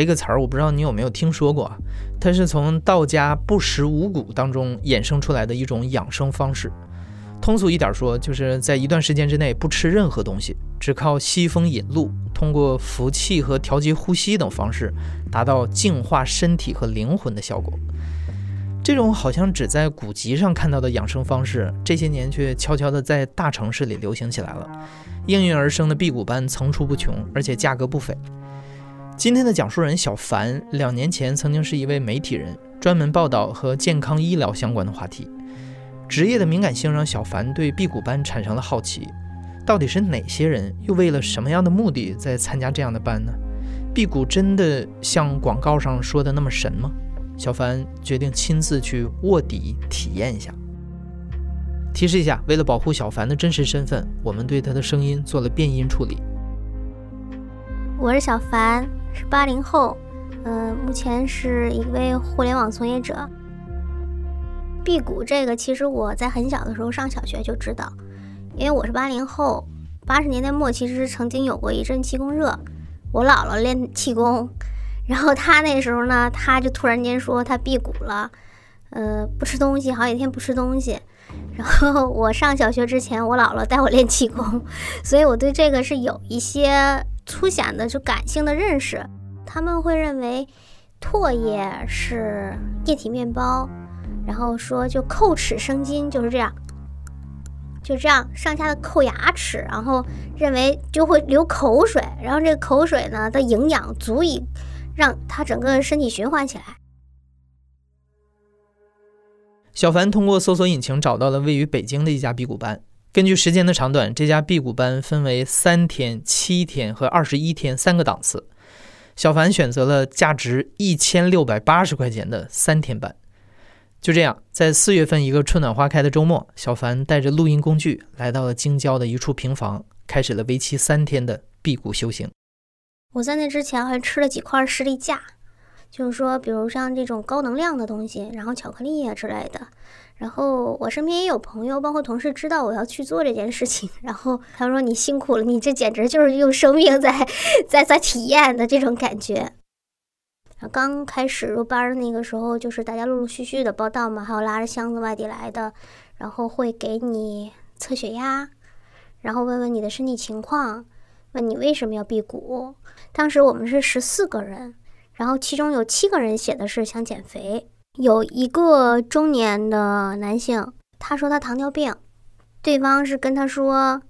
这个词儿，我不知道你有没有听说过？它是从道家不食五谷当中衍生出来的一种养生方式。通俗一点说，就是在一段时间之内不吃任何东西，只靠吸风引露，通过服气和调节呼吸等方式，达到净化身体和灵魂的效果。这种好像只在古籍上看到的养生方式，这些年却悄悄地在大城市里流行起来了。应运而生的辟谷班层出不穷，而且价格不菲。今天的讲述人小凡，两年前曾经是一位媒体人，专门报道和健康医疗相关的话题。职业的敏感性让小凡对辟谷班产生了好奇：到底是哪些人，又为了什么样的目的在参加这样的班呢？辟谷真的像广告上说的那么神吗？小凡决定亲自去卧底体验一下。提示一下，为了保护小凡的真实身份，我们对他的声音做了变音处理。我是小凡。是八零后，嗯，目前是一位互联网从业者。辟谷这个，其实我在很小的时候上小学就知道，因为我是八零后，八十年代末其实曾经有过一阵气功热，我姥姥练气功，然后她那时候呢，她就突然间说她辟谷了，呃，不吃东西，好几天不吃东西。然后我上小学之前，我姥姥带我练气功，所以我对这个是有一些。粗显的就感性的认识，他们会认为唾液是液体面包，然后说就叩齿生津就是这样，就这样上下的叩牙齿，然后认为就会流口水，然后这个口水呢的营养足以让他整个身体循环起来。小凡通过搜索引擎找到了位于北京的一家辟谷班。根据时间的长短，这家辟谷班分为三天、七天和二十一天三个档次。小凡选择了价值一千六百八十块钱的三天班。就这样，在四月份一个春暖花开的周末，小凡带着录音工具来到了京郊的一处平房，开始了为期三天的辟谷修行。我在那之前还吃了几块士力架，就是说，比如像这种高能量的东西，然后巧克力啊之类的。然后我身边也有朋友，包括同事知道我要去做这件事情，然后他说：“你辛苦了，你这简直就是用生命在在在体验的这种感觉。”刚开始入班那个时候，就是大家陆陆续续的报道嘛，还有拉着箱子外地来的，然后会给你测血压，然后问问你的身体情况，问你为什么要辟谷。当时我们是十四个人，然后其中有七个人写的是想减肥。有一个中年的男性，他说他糖尿病，对方是跟他说：“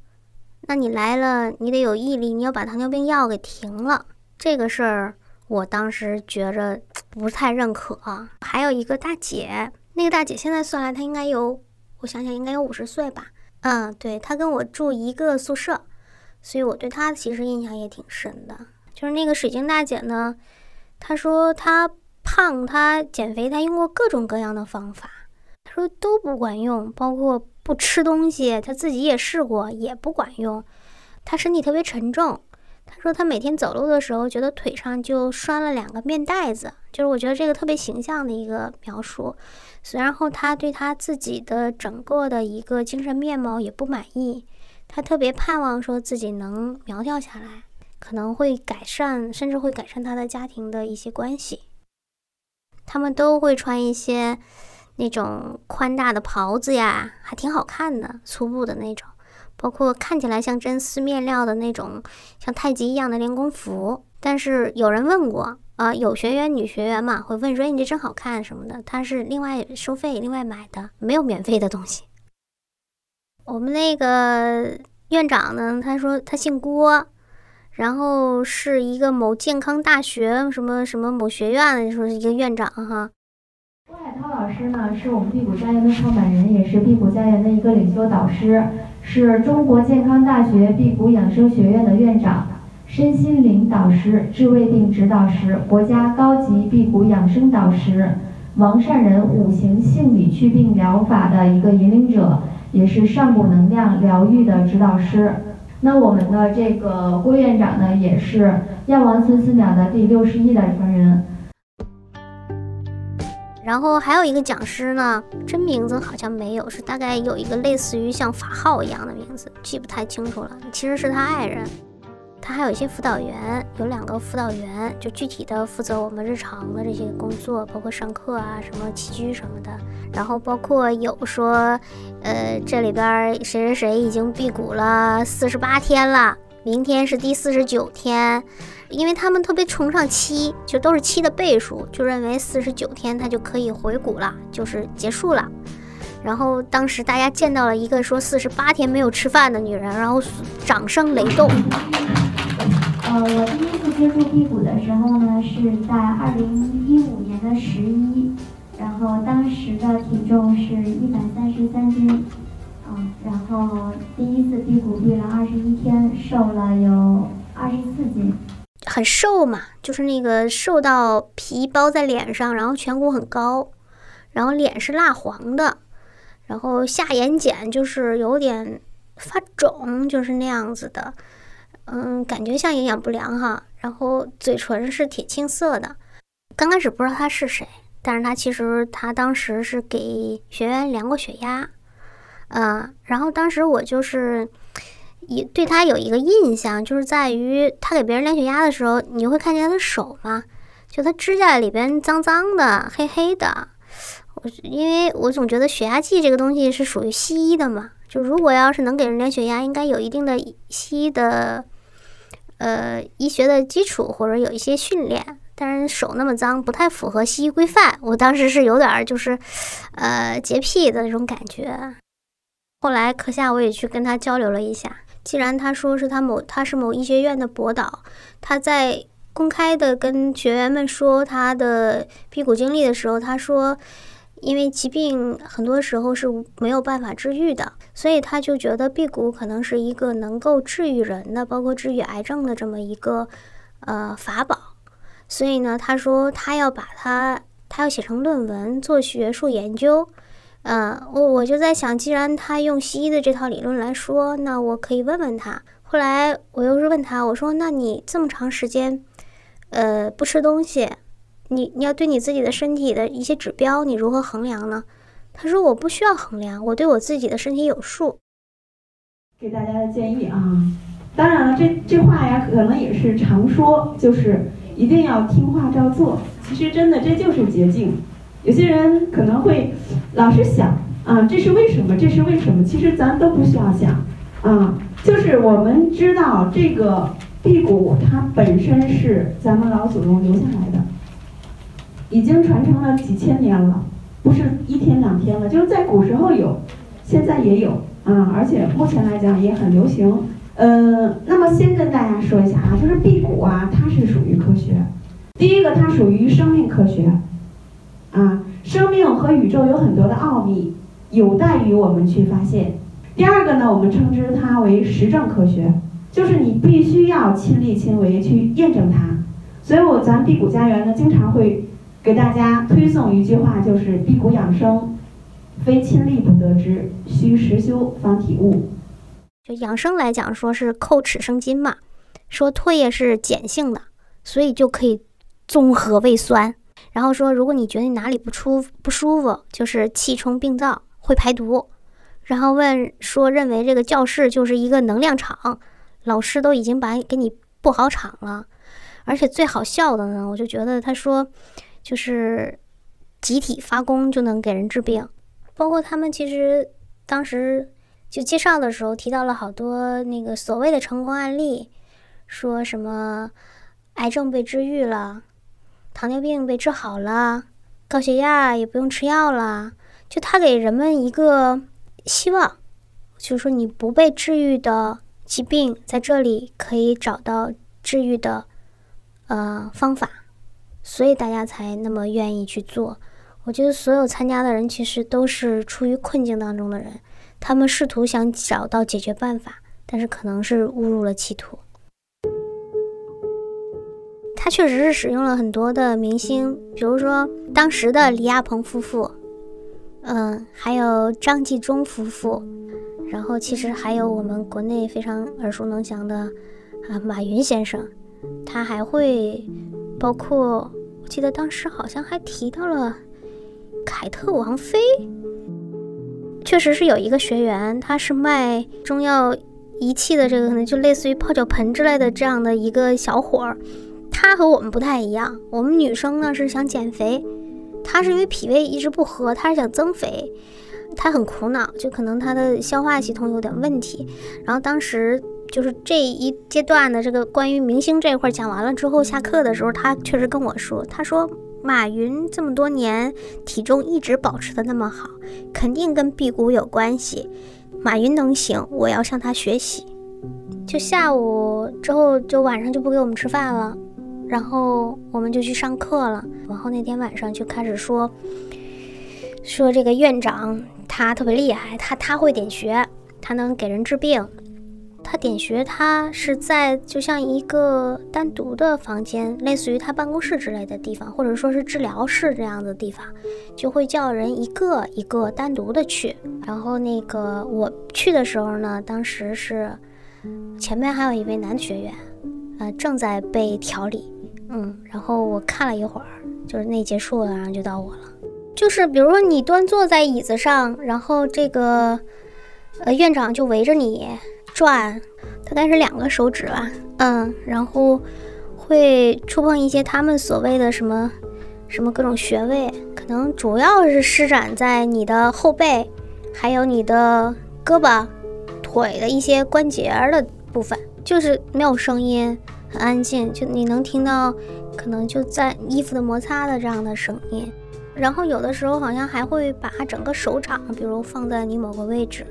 那你来了，你得有毅力，你要把糖尿病药给停了。”这个事儿，我当时觉着 不太认可。还有一个大姐，那个大姐现在算来，她应该有，我想想，应该有五十岁吧。嗯，对，她跟我住一个宿舍，所以我对她其实印象也挺深的。就是那个水晶大姐呢，她说她。胖，他减肥，他用过各种各样的方法，他说都不管用，包括不吃东西，他自己也试过，也不管用。他身体特别沉重，他说他每天走路的时候，觉得腿上就拴了两个面袋子，就是我觉得这个特别形象的一个描述。然后他对他自己的整个的一个精神面貌也不满意，他特别盼望说自己能苗条下来，可能会改善，甚至会改善他的家庭的一些关系。他们都会穿一些那种宽大的袍子呀，还挺好看的，粗布的那种，包括看起来像真丝面料的那种，像太极一样的练功服。但是有人问过啊，有学员女学员嘛，会问说：“你这真好看什么的？”他是另外收费，另外买的，没有免费的东西。我们那个院长呢，他说他姓郭。然后是一个某健康大学什么什么某学院，说是一个院长哈。郭海涛老师呢，是我们辟谷家园的创办人，也是辟谷家园的一个领袖导师，是中国健康大学辟谷养生学院的院长，身心灵导师、智慧定指导师，国家高级辟谷养生导师，王善人五行性理祛病疗法的一个引领者，也是上古能量疗愈的指导师。那我们的这个郭院长呢，也是药王孙思邈的第六十一代传人。然后还有一个讲师呢，真名字好像没有，是大概有一个类似于像法号一样的名字，记不太清楚了。其实是他爱人。他还有一些辅导员，有两个辅导员，就具体的负责我们日常的这些工作，包括上课啊、什么起居什么的。然后包括有说，呃，这里边谁谁谁已经辟谷了四十八天了，明天是第四十九天，因为他们特别崇尚七，就都是七的倍数，就认为四十九天他就可以回谷了，就是结束了。然后当时大家见到了一个说四十八天没有吃饭的女人，然后掌声雷动。呃，我第一次接触辟谷的时候呢，是在二零一五年的十一，然后当时的体重是一百三十三斤，嗯，然后第一次辟谷辟了二十一天，瘦了有二十四斤，很瘦嘛，就是那个瘦到皮包在脸上，然后颧骨很高，然后脸是蜡黄的，然后下眼睑就是有点发肿，就是那样子的。嗯，感觉像营养不良哈，然后嘴唇是铁青色的。刚开始不知道他是谁，但是他其实他当时是给学员量过血压，嗯，然后当时我就是也对他有一个印象，就是在于他给别人量血压的时候，你会看见他的手嘛，就他指甲里边脏脏的、黑黑的。我因为我总觉得血压计这个东西是属于西医的嘛，就如果要是能给人量血压，应该有一定的西医的。呃，医学的基础或者有一些训练，但是手那么脏，不太符合西医规范。我当时是有点就是，呃，洁癖的那种感觉。后来课下我也去跟他交流了一下，既然他说是他某他是某医学院的博导，他在公开的跟学员们说他的辟谷经历的时候，他说。因为疾病很多时候是没有办法治愈的，所以他就觉得辟谷可能是一个能够治愈人的，包括治愈癌症的这么一个呃法宝。所以呢，他说他要把它，他要写成论文做学术研究。嗯，我我就在想，既然他用西医的这套理论来说，那我可以问问他。后来我又是问他，我说：“那你这么长时间，呃，不吃东西？”你你要对你自己的身体的一些指标，你如何衡量呢？他说我不需要衡量，我对我自己的身体有数。给大家的建议啊，当然了，这这话呀，可能也是常说，就是一定要听话照做。其实真的这就是捷径。有些人可能会老是想啊，这是为什么？这是为什么？其实咱都不需要想啊，就是我们知道这个辟谷，它本身是咱们老祖宗留下来的。已经传承了几千年了，不是一天两天了，就是在古时候有，现在也有啊，而且目前来讲也很流行。呃，那么先跟大家说一下啊，就是辟谷啊，它是属于科学。第一个，它属于生命科学，啊，生命和宇宙有很多的奥秘，有待于我们去发现。第二个呢，我们称之它为实证科学，就是你必须要亲力亲为去验证它。所以我咱辟谷家园呢，经常会。给大家推送一句话，就是“辟谷养生，非亲历不得知，需实修方体悟。”就养生来讲，说是叩齿生津嘛，说唾液是碱性的，所以就可以综合胃酸。然后说，如果你觉得你哪里不舒不舒服，就是气冲病灶，会排毒。然后问说，认为这个教室就是一个能量场，老师都已经把给你布好场了。而且最好笑的呢，我就觉得他说。就是集体发功就能给人治病，包括他们其实当时就介绍的时候提到了好多那个所谓的成功案例，说什么癌症被治愈了，糖尿病被治好了，高血压也不用吃药了，就他给人们一个希望，就是说你不被治愈的疾病在这里可以找到治愈的呃方法。所以大家才那么愿意去做。我觉得所有参加的人其实都是处于困境当中的人，他们试图想找到解决办法，但是可能是误入了歧途。他确实是使用了很多的明星，比如说当时的李亚鹏夫妇，嗯，还有张纪中夫妇，然后其实还有我们国内非常耳熟能详的啊马云先生，他还会包括记得当时好像还提到了凯特王妃，确实是有一个学员，他是卖中药仪器的，这个可能就类似于泡脚盆之类的这样的一个小伙儿。他和我们不太一样，我们女生呢是想减肥，他是因为脾胃一直不和，他是想增肥，他很苦恼，就可能他的消化系统有点问题。然后当时就是这一阶段的这个关于明星这一块讲完了之后，下课的时候他确实跟我说，他说马云这么多年体重一直保持的那么好，肯定跟辟谷有关系。马云能行，我要向他学习。就下午之后，就晚上就不给我们吃饭了。然后我们就去上课了。然后那天晚上就开始说，说这个院长他特别厉害，他他会点穴，他能给人治病。他点穴，他是在就像一个单独的房间，类似于他办公室之类的地方，或者说是治疗室这样的地方，就会叫人一个一个单独的去。然后那个我去的时候呢，当时是前面还有一位男学员，呃，正在被调理。嗯，然后我看了一会儿，就是那结束了，然后就到我了。就是比如说你端坐在椅子上，然后这个呃院长就围着你转，大概是两个手指吧，嗯，然后会触碰一些他们所谓的什么什么各种穴位，可能主要是施展在你的后背，还有你的胳膊、腿的一些关节的部分，就是没有声音。很安静，就你能听到，可能就在衣服的摩擦的这样的声音。然后有的时候好像还会把整个手掌，比如放在你某个位置，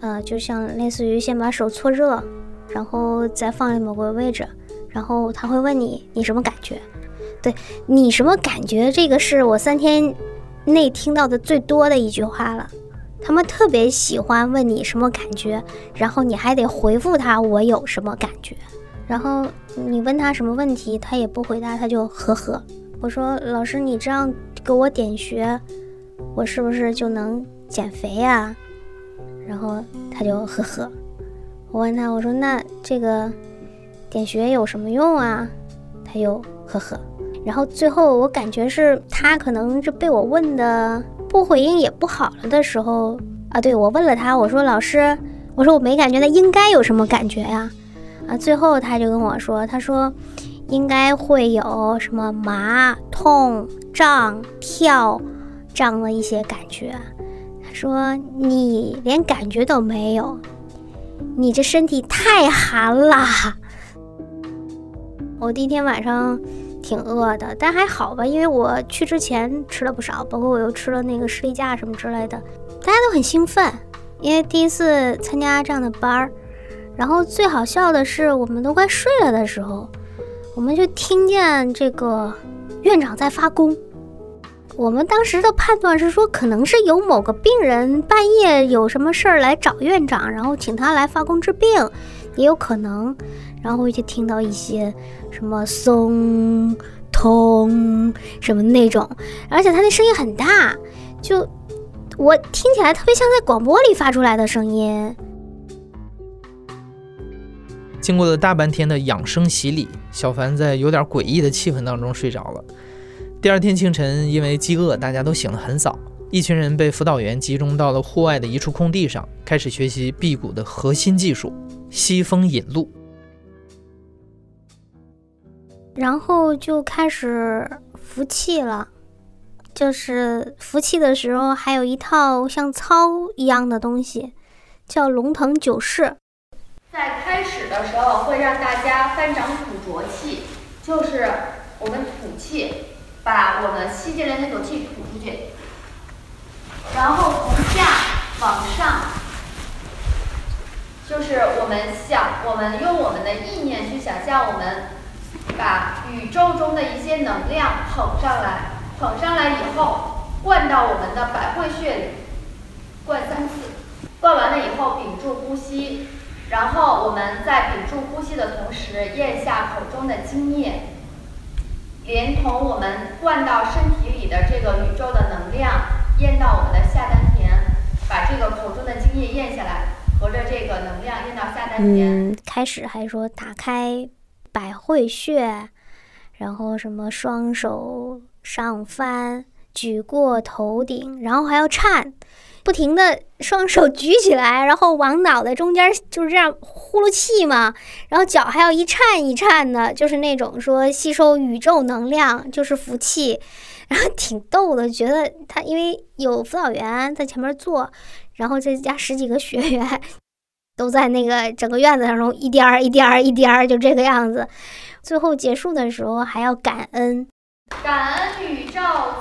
呃，就像类似于先把手搓热，然后再放在某个位置，然后他会问你你什么感觉？对你什么感觉？这个是我三天内听到的最多的一句话了。他们特别喜欢问你什么感觉，然后你还得回复他我有什么感觉。然后你问他什么问题，他也不回答，他就呵呵。我说老师，你这样给我点穴，我是不是就能减肥呀？然后他就呵呵。我问他，我说那这个点穴有什么用啊？他又呵呵。然后最后我感觉是他可能是被我问的不回应也不好了的时候啊，对我问了他，我说老师，我说我没感觉，那应该有什么感觉呀？啊，最后他就跟我说：“他说，应该会有什么麻、痛、胀、跳这样的一些感觉。说你连感觉都没有，你这身体太寒了。我第一天晚上挺饿的，但还好吧，因为我去之前吃了不少，包括我又吃了那个士力架什么之类的，大家都很兴奋，因为第一次参加这样的班儿。”然后最好笑的是，我们都快睡了的时候，我们就听见这个院长在发功。我们当时的判断是说，可能是有某个病人半夜有什么事儿来找院长，然后请他来发功治病，也有可能。然后就听到一些什么松、通什么那种，而且他那声音很大，就我听起来特别像在广播里发出来的声音。经过了大半天的养生洗礼，小凡在有点诡异的气氛当中睡着了。第二天清晨，因为饥饿，大家都醒得很早。一群人被辅导员集中到了户外的一处空地上，开始学习辟谷的核心技术——吸风引路。然后就开始服气了，就是服气的时候，还有一套像操一样的东西，叫龙腾九式。在开始的时候会让大家翻掌吐浊气，就是我们吐气，把我们吸进来那口气吐出去，然后从下往上，就是我们想，我们用我们的意念去想象，我们把宇宙中的一些能量捧上来，捧上来以后灌到我们的百会穴里，灌三次，灌完了以后屏住呼吸。然后我们在屏住呼吸的同时，咽下口中的津液，连同我们灌到身体里的这个宇宙的能量，咽到我们的下丹田，把这个口中的精液咽下来，合着这个能量咽到下丹田。嗯，开始还说打开百会穴，然后什么双手上翻，举过头顶，然后还要颤。不停的双手举起来，然后往脑袋中间就是这样呼噜气嘛，然后脚还要一颤一颤的，就是那种说吸收宇宙能量，就是福气，然后挺逗的。觉得他因为有辅导员在前面坐，然后再加十几个学员都在那个整个院子当中一颠儿一颠儿一颠儿就这个样子。最后结束的时候还要感恩，感恩宇宙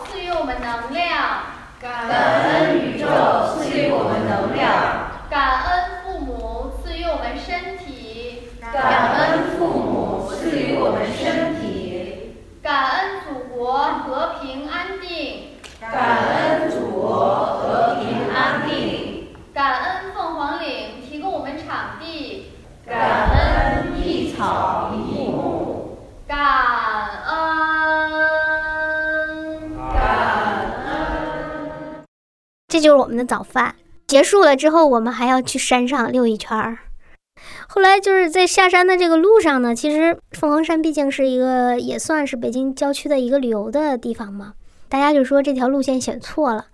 赐予我们能量。感恩宇宙能量，感恩父母赐予我们身体，感恩父母赐予我们身体，感恩祖国和平安定，感恩祖国和平安定，感恩凤凰岭提供我们场地，感恩一草一木，感恩。感恩。这就是我们的早饭。结束了之后，我们还要去山上溜一圈儿。后来就是在下山的这个路上呢，其实凤凰山毕竟是一个也算是北京郊区的一个旅游的地方嘛。大家就说这条路线选错了，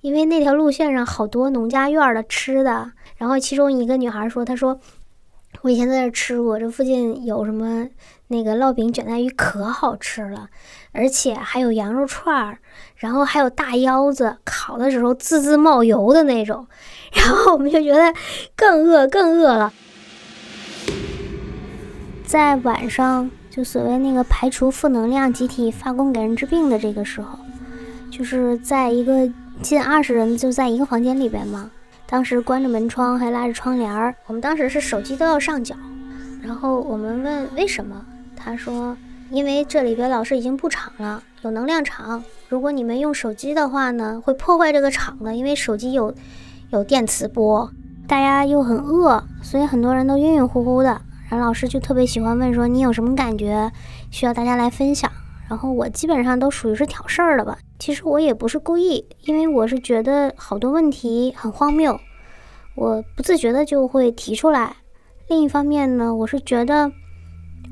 因为那条路线上好多农家院的吃的。然后其中一个女孩说：“她说我以前在这吃过，这附近有什么那个烙饼卷带鱼可好吃了。”而且还有羊肉串儿，然后还有大腰子，烤的时候滋滋冒油的那种，然后我们就觉得更饿，更饿了。在晚上，就所谓那个排除负能量、集体发功给人治病的这个时候，就是在一个近二十人就在一个房间里边嘛，当时关着门窗，还拉着窗帘儿，我们当时是手机都要上缴，然后我们问为什么，他说。因为这里边老师已经布场了，有能量场。如果你们用手机的话呢，会破坏这个场的，因为手机有有电磁波。大家又很饿，所以很多人都晕晕乎乎的。然后老师就特别喜欢问说：“你有什么感觉？需要大家来分享。”然后我基本上都属于是挑事儿的吧。其实我也不是故意，因为我是觉得好多问题很荒谬，我不自觉的就会提出来。另一方面呢，我是觉得。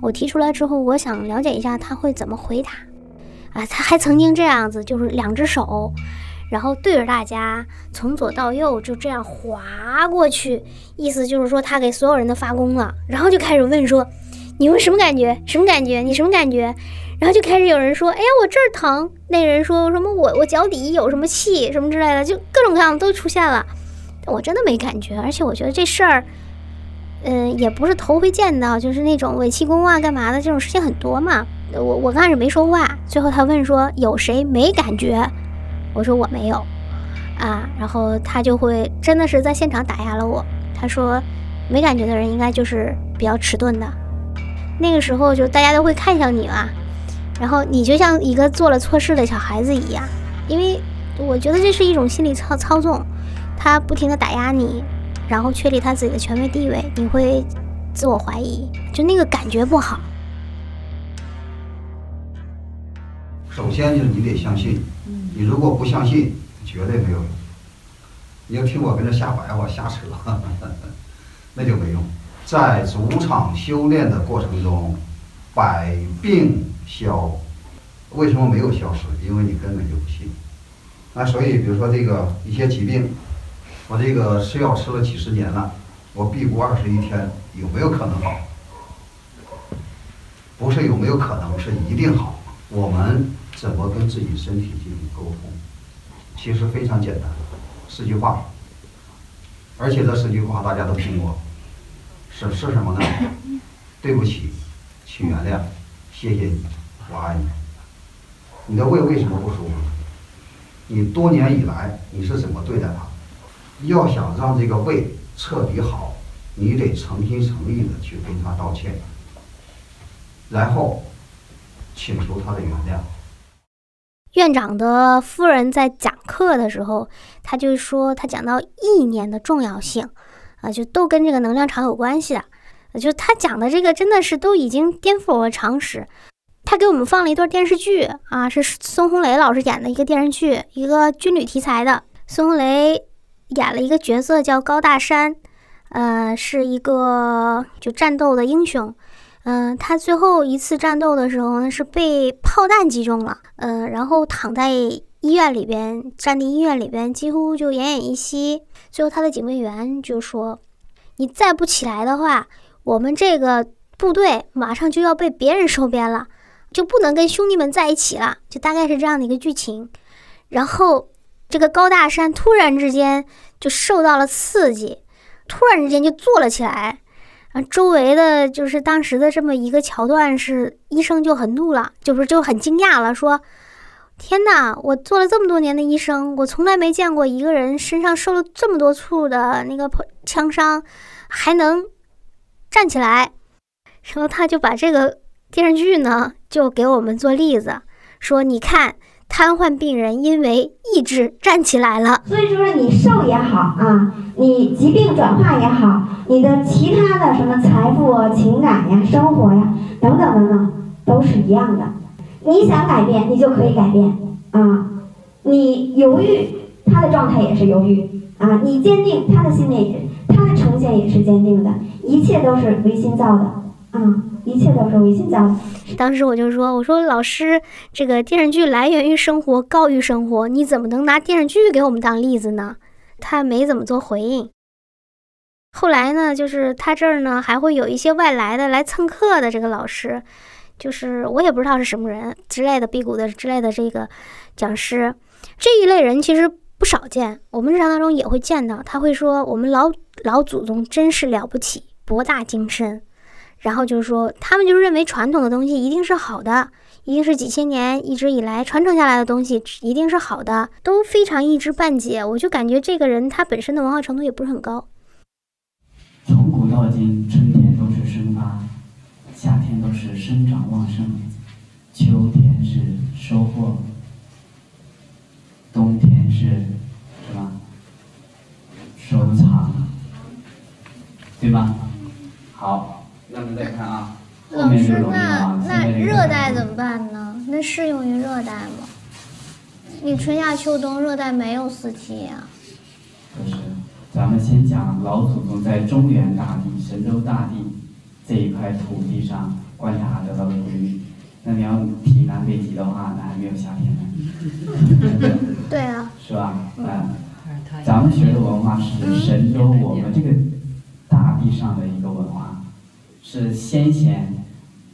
我提出来之后，我想了解一下他会怎么回答。啊，他还曾经这样子，就是两只手，然后对着大家从左到右就这样划过去，意思就是说他给所有人都发功了。然后就开始问说：“你们什么感觉？什么感觉？你什么感觉？”然后就开始有人说：“哎呀，我这儿疼。”那人说什么：“我我脚底有什么气什么之类的，就各种各样都出现了。”我真的没感觉，而且我觉得这事儿。嗯，也不是头回见到，就是那种伪气功啊，干嘛的这种事情很多嘛。我我刚开始没说话，最后他问说有谁没感觉？我说我没有啊，然后他就会真的是在现场打压了我。他说没感觉的人应该就是比较迟钝的。那个时候就大家都会看向你嘛，然后你就像一个做了错事的小孩子一样，因为我觉得这是一种心理操操纵，他不停的打压你。然后确立他自己的权威地位，你会自我怀疑，就那个感觉不好。首先就是你得相信，你如果不相信，绝对没有用。你要听我跟这瞎白话、瞎扯，那就没用。在主场修炼的过程中，百病消，为什么没有消失？因为你根本就不信。那所以，比如说这个一些疾病。我这个吃药吃了几十年了，我辟谷二十一天，有没有可能好？不是有没有可能，是一定好。我们怎么跟自己身体进行沟通？其实非常简单，四句话。而且这四句话大家都听过，是是什么呢？对不起，请原谅，谢谢你，我爱你。你的胃为什么不舒服？你多年以来你是怎么对待它？要想让这个胃彻底好，你得诚心诚意的去跟他道歉，然后请求他的原谅。院长的夫人在讲课的时候，他就说他讲到意念的重要性，啊，就都跟这个能量场有关系的。就他讲的这个真的是都已经颠覆我的常识。他给我们放了一段电视剧啊，是孙红雷老师演的一个电视剧，一个军旅题材的。孙红雷演了一个角色叫高大山，呃，是一个就战斗的英雄。嗯，他最后一次战斗的时候呢，是被炮弹击中了，呃，然后躺在医院里边，战地医院里边，几乎就奄奄一息。最后他的警卫员就说：“你再不起来的话，我们这个部队马上就要被别人收编了。”就不能跟兄弟们在一起了，就大概是这样的一个剧情。然后这个高大山突然之间就受到了刺激，突然之间就坐了起来。啊，周围的就是当时的这么一个桥段，是医生就很怒了，就是就很惊讶了，说：“天哪，我做了这么多年的医生，我从来没见过一个人身上受了这么多处的那个枪伤，还能站起来。”然后他就把这个。电视剧呢，就给我们做例子，说你看，瘫痪病人因为意志站起来了。所以说，你瘦也好啊，你疾病转化也好，你的其他的什么财富、情感呀、生活呀等等等等，都是一样的。你想改变，你就可以改变啊。你犹豫，他的状态也是犹豫啊。你坚定，他的信念也，他的呈现也是坚定的。一切都是唯心造的啊。一切都是唯心造的。当时我就说：“我说老师，这个电视剧来源于生活，高于生活，你怎么能拿电视剧给我们当例子呢？”他没怎么做回应。后来呢，就是他这儿呢还会有一些外来的来蹭课的这个老师，就是我也不知道是什么人之类的，辟谷的之类的这个讲师，这一类人其实不少见，我们日常当中也会见到。他会说：“我们老老祖宗真是了不起，博大精深。”然后就是说，他们就认为传统的东西一定是好的，一定是几千年一直以来传承下来的东西一定是好的，都非常一知半解。我就感觉这个人他本身的文化程度也不是很高。从古到今，春天都是生发，夏天都是生长旺盛，秋天是收获，冬天是什么？收藏，对吧？好。那们再看啊，老师，那那热带怎么办呢？那适用于热带吗？你春夏秋冬热带没有四季呀。不是，咱们先讲老祖宗在中原大地、神州大地这一块土地上观察得到的规律。那你要提南北极的话，那还没有夏天呢。对啊。是吧？嗯。咱们学的文化是神州，我们这个大地上的。是先贤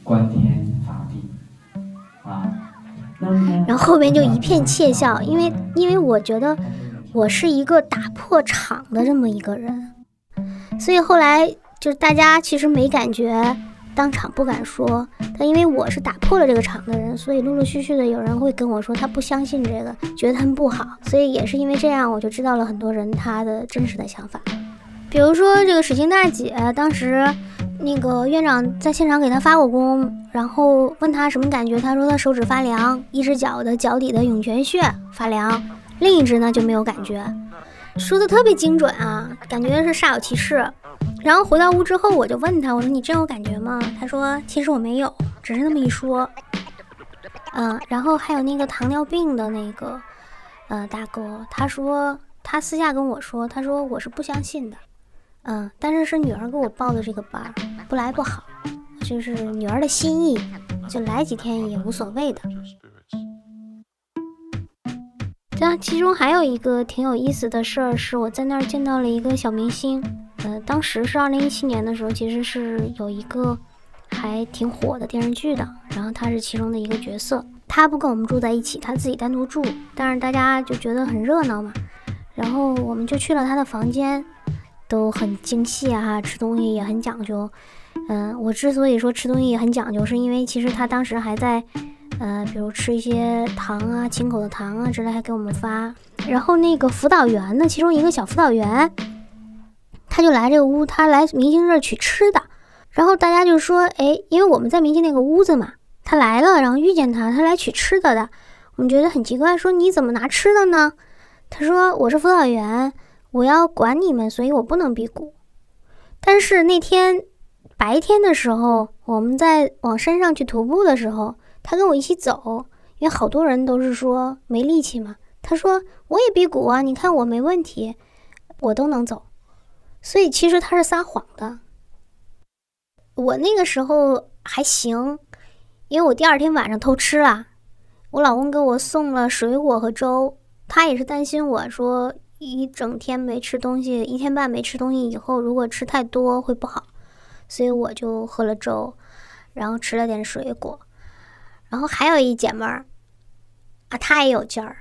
观天法地啊，然后后面就一片窃笑，因为因为我觉得我是一个打破场的这么一个人，所以后来就是大家其实没感觉，当场不敢说，但因为我是打破了这个场的人，所以陆陆续续的有人会跟我说他不相信这个，觉得他们不好，所以也是因为这样，我就知道了很多人他的真实的想法，比如说这个水晶大姐当时。那个院长在现场给她发过功，然后问她什么感觉，她说她手指发凉，一只脚的脚底的涌泉穴发凉，另一只呢就没有感觉，说的特别精准啊，感觉是煞有其事。然后回到屋之后，我就问他，我说你真有感觉吗？他说其实我没有，只是那么一说。嗯，然后还有那个糖尿病的那个呃大哥，他说他私下跟我说，他说我是不相信的。嗯，但是是女儿给我报的这个班，不来不好，就是女儿的心意，就来几天也无所谓的。这其中还有一个挺有意思的事儿，是我在那儿见到了一个小明星。呃，当时是二零一七年的时候，其实是有一个还挺火的电视剧的，然后他是其中的一个角色。他不跟我们住在一起，他自己单独住，但是大家就觉得很热闹嘛，然后我们就去了他的房间。都很精细啊，吃东西也很讲究。嗯，我之所以说吃东西也很讲究，是因为其实他当时还在，呃，比如吃一些糖啊，清口的糖啊之类，还给我们发。然后那个辅导员呢，其中一个小辅导员，他就来这个屋，他来明星这儿取吃的。然后大家就说，哎，因为我们在明星那个屋子嘛，他来了，然后遇见他，他来取吃的的，我们觉得很奇怪，说你怎么拿吃的呢？他说我是辅导员。我要管你们，所以我不能辟谷。但是那天白天的时候，我们在往山上去徒步的时候，他跟我一起走，因为好多人都是说没力气嘛。他说我也辟谷啊，你看我没问题，我都能走。所以其实他是撒谎的。我那个时候还行，因为我第二天晚上偷吃了，我老公给我送了水果和粥，他也是担心我说一整天没吃东西，一天半没吃东西以后，如果吃太多会不好，所以我就喝了粥，然后吃了点水果，然后还有一姐们儿啊，她也有劲儿，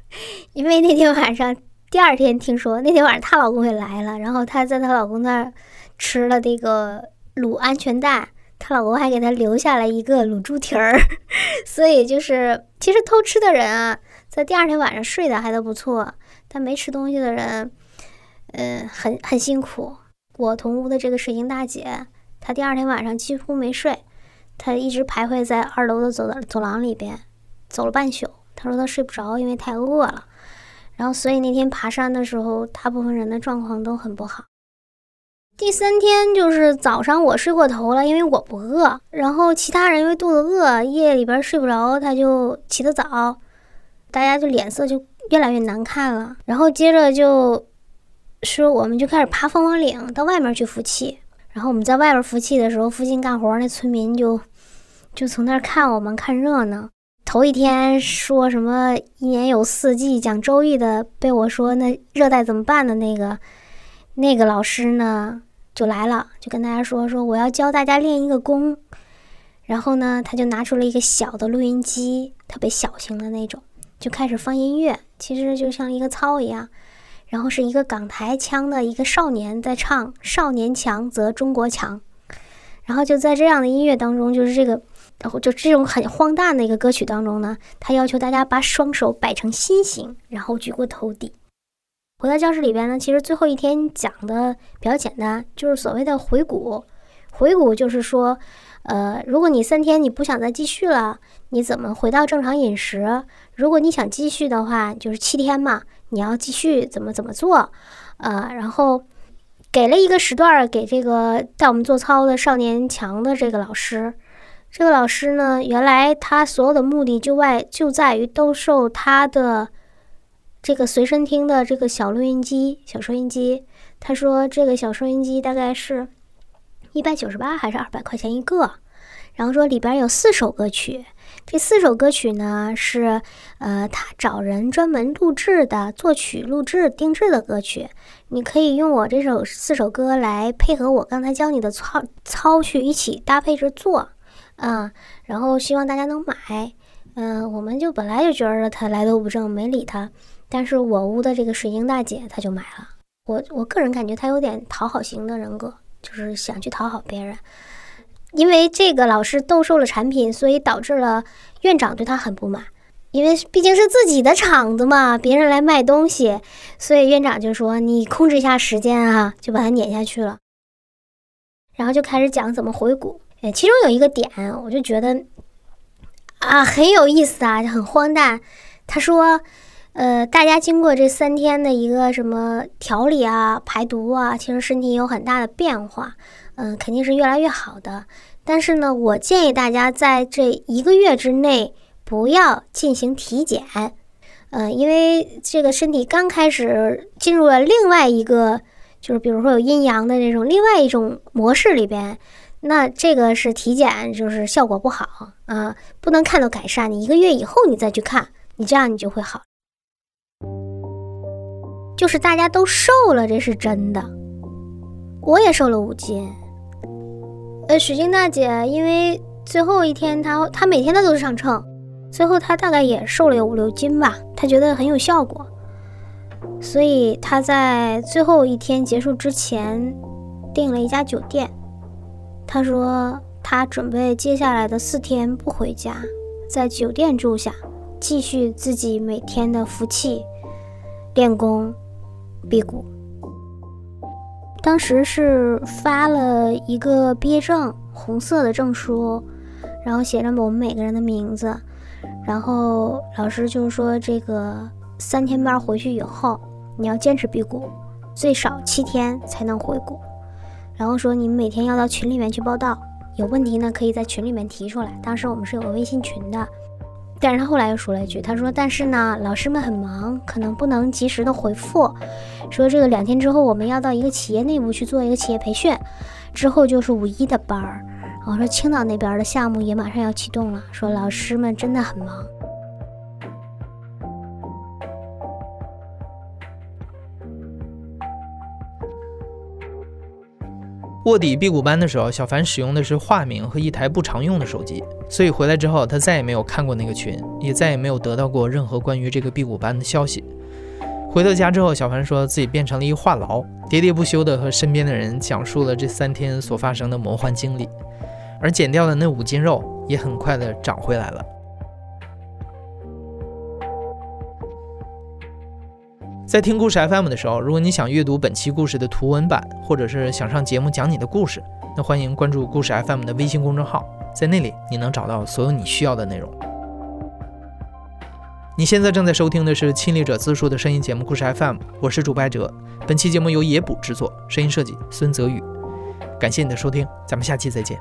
因为那天晚上。第二天听说那天晚上她老公也来了，然后她在她老公那儿吃了这个卤鹌鹑蛋，她老公还给她留下了一个卤猪蹄儿，所以就是其实偷吃的人啊，在第二天晚上睡的还都不错，但没吃东西的人，嗯，很很辛苦。我同屋的这个水晶大姐，她第二天晚上几乎没睡，她一直徘徊在二楼的走走廊里边，走了半宿。她说她睡不着，因为太饿了。然后，所以那天爬山的时候，大部分人的状况都很不好。第三天就是早上我睡过头了，因为我不饿。然后其他人因为肚子饿，夜里边睡不着，他就起得早，大家就脸色就越来越难看了。然后接着就说我们就开始爬凤凰岭，到外面去服气。然后我们在外边服气的时候，附近干活那村民就就从那儿看我们看热闹。头一天说什么一年有四季讲周易的，被我说那热带怎么办的那个那个老师呢就来了，就跟大家说说我要教大家练一个功，然后呢他就拿出了一个小的录音机，特别小型的那种，就开始放音乐，其实就像一个操一样，然后是一个港台腔的一个少年在唱“少年强则中国强”，然后就在这样的音乐当中，就是这个。然后就这种很荒诞的一个歌曲当中呢，他要求大家把双手摆成心形，然后举过头顶。回到教室里边呢，其实最后一天讲的比较简单，就是所谓的回谷。回谷就是说，呃，如果你三天你不想再继续了，你怎么回到正常饮食？如果你想继续的话，就是七天嘛，你要继续怎么怎么做？呃，然后给了一个时段给这个带我们做操的少年强的这个老师。这个老师呢，原来他所有的目的就外就在于兜售他的这个随身听的这个小录音机、小收音机。他说这个小收音机大概是一百九十八还是二百块钱一个，然后说里边有四首歌曲，这四首歌曲呢是呃他找人专门录制的、作曲、录制、定制的歌曲。你可以用我这首四首歌来配合我刚才教你的操操去一起搭配着做。嗯，然后希望大家能买。嗯，我们就本来就觉得他来头不正，没理他。但是我屋的这个水晶大姐，她就买了。我我个人感觉她有点讨好型的人格，就是想去讨好别人。因为这个老师兜售了产品，所以导致了院长对他很不满。因为毕竟是自己的厂子嘛，别人来卖东西，所以院长就说：“你控制一下时间啊！”就把他撵下去了。然后就开始讲怎么回谷。哎，其中有一个点，我就觉得啊很有意思啊，就很荒诞。他说，呃，大家经过这三天的一个什么调理啊、排毒啊，其实身体有很大的变化，嗯，肯定是越来越好的。但是呢，我建议大家在这一个月之内不要进行体检，呃，因为这个身体刚开始进入了另外一个，就是比如说有阴阳的这种另外一种模式里边。那这个是体检，就是效果不好啊，不能看到改善。你一个月以后你再去看，你这样你就会好。就是大家都瘦了，这是真的。我也瘦了五斤。呃，水晶大姐，因为最后一天她她每天她都是上秤，最后她大概也瘦了有五六斤吧。她觉得很有效果，所以她在最后一天结束之前订了一家酒店。她说，她准备接下来的四天不回家，在酒店住下，继续自己每天的服气、练功、辟谷。当时是发了一个毕业证，红色的证书，然后写着我们每个人的名字。然后老师就说，这个三天班回去以后，你要坚持辟谷，最少七天才能回谷。然后说你们每天要到群里面去报道，有问题呢可以在群里面提出来。当时我们是有个微信群的，但是他后来又说了一句，他说：“但是呢，老师们很忙，可能不能及时的回复。说这个两天之后我们要到一个企业内部去做一个企业培训，之后就是五一的班儿。我说青岛那边的项目也马上要启动了，说老师们真的很忙。”卧底辟谷班的时候，小凡使用的是化名和一台不常用的手机，所以回来之后，他再也没有看过那个群，也再也没有得到过任何关于这个辟谷班的消息。回到家之后，小凡说自己变成了一话痨，喋喋不休地和身边的人讲述了这三天所发生的魔幻经历，而减掉的那五斤肉也很快的长回来了。在听故事 FM 的时候，如果你想阅读本期故事的图文版，或者是想上节目讲你的故事，那欢迎关注故事 FM 的微信公众号，在那里你能找到所有你需要的内容。你现在正在收听的是亲历者自述的声音节目故事 FM，我是主播哲。本期节目由野捕制作，声音设计孙泽宇。感谢你的收听，咱们下期再见。